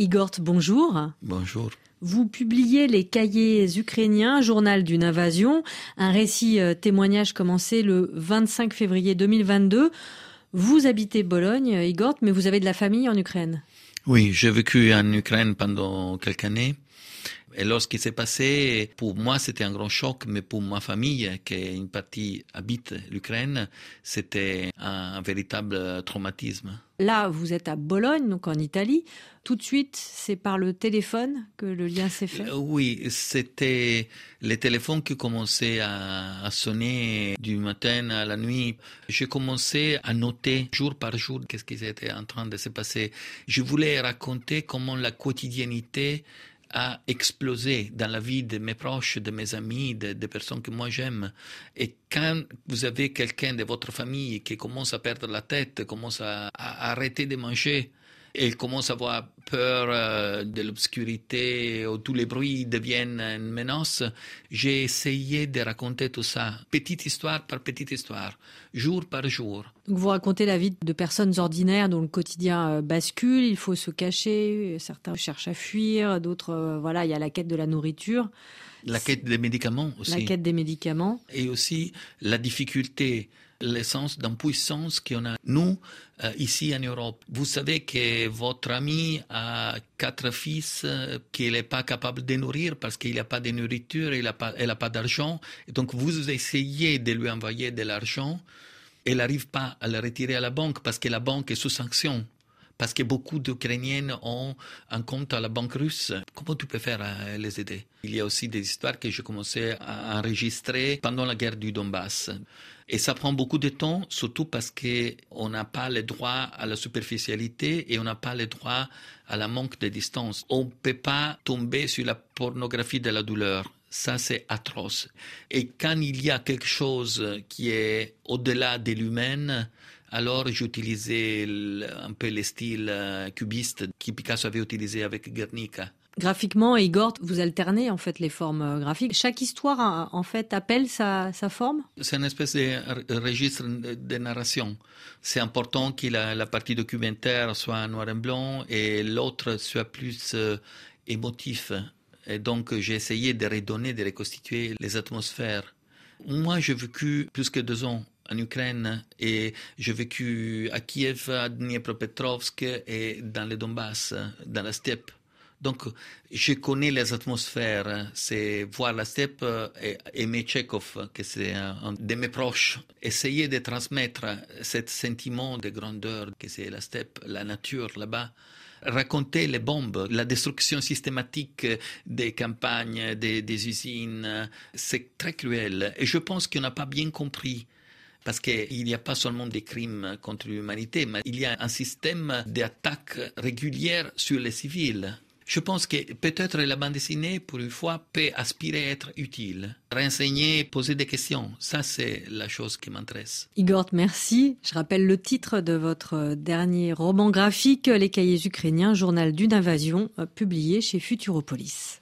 Igor, bonjour. Bonjour. Vous publiez Les Cahiers ukrainiens, journal d'une invasion, un récit euh, témoignage commencé le 25 février 2022. Vous habitez Bologne, Igor, mais vous avez de la famille en Ukraine. Oui, j'ai vécu en Ukraine pendant quelques années. Et lorsqu'il s'est passé, pour moi, c'était un grand choc, mais pour ma famille, qui une partie habite l'Ukraine, c'était un, véritable traumatisme. Là, vous êtes à Bologne, donc en Italie. Tout de suite, c'est par le téléphone que le lien s'est fait? Euh, Oui, c'était les téléphones qui commençaient à, à, sonner du matin à la nuit. J'ai commencé à noter jour par jour qu'est-ce qui était en train de se passer. Je voulais raconter comment la quotidiennité a explosé dans la vie de mes proches, de mes amis, des de personnes que moi j'aime. Et quand vous avez quelqu'un de votre famille qui commence à perdre la tête, commence à, à arrêter de manger, elle commence à avoir peur euh, de l'obscurité, où tous les bruits deviennent une menace. J'ai essayé de raconter tout ça, petite histoire par petite histoire, jour par jour. Vous racontez la vie de personnes ordinaires dont le quotidien euh, bascule, il faut se cacher, certains cherchent à fuir, d'autres, euh, voilà, il y a la quête de la nourriture. La quête des médicaments aussi. La quête des médicaments. Et aussi la difficulté l'essence d'impuissance qu'on a, nous, euh, ici en Europe. Vous savez que votre ami a quatre fils qu'il n'est pas capable de nourrir parce qu'il n'a pas de nourriture, il n'a pas, elle n'a pas d'argent. Donc vous essayez de lui envoyer de l'argent. Elle n'arrive pas à le retirer à la banque parce que la banque est sous sanction parce que beaucoup d'Ukrainiennes ont un compte à la banque russe. Comment tu peux faire à les aider? Il y a aussi des histoires que j'ai commencé à enregistrer pendant la guerre du Donbass. Et ça prend beaucoup de temps, surtout parce qu'on n'a pas le droit à la superficialité et on n'a pas le droit à la manque de distance. On ne peut pas tomber sur la pornographie de la douleur. Ça, c'est atroce. Et quand il y a quelque chose qui est au-delà de l'humain, alors j'utilisais un peu le style euh, cubiste que Picasso avait utilisé avec Guernica. Graphiquement, Igor, vous alternez en fait les formes euh, graphiques. Chaque histoire en fait appelle sa, forme? C'est une espèce de registre de narration. C'est important que la, partie documentaire soit en noir et blanc et l'autre soit plus euh, émotif. Et donc j'ai essayé de redonner, de reconstituer les atmosphères. Moi, j'ai vécu plus que deux ans en Ukraine et j'ai vécu à Kiev, à Dniepropetrovsk et dans le Donbass, dans la steppe. Donc, je connais les atmosphères. C'est voir la steppe et aimer Tchekhov, que c'est un de mes proches. Essayer de transmettre ce sentiment de grandeur que c'est la steppe, la nature là-bas. Raconter les bombes, la destruction systématique des campagnes, des, des usines, c'est très cruel. Et je pense qu'on n'a pas bien compris parce qu'il n'y a pas seulement des crimes contre l'humanité, mais il y a un système d'attaque régulière sur les civils. Je pense que peut-être la bande dessinée, pour une fois, peut aspirer à être utile. Renseigner, poser des questions, ça c'est la chose qui m'intéresse. Igor, merci. Je rappelle le titre de votre dernier roman graphique, Les cahiers ukrainiens, journal d'une invasion, publié chez Futuropolis.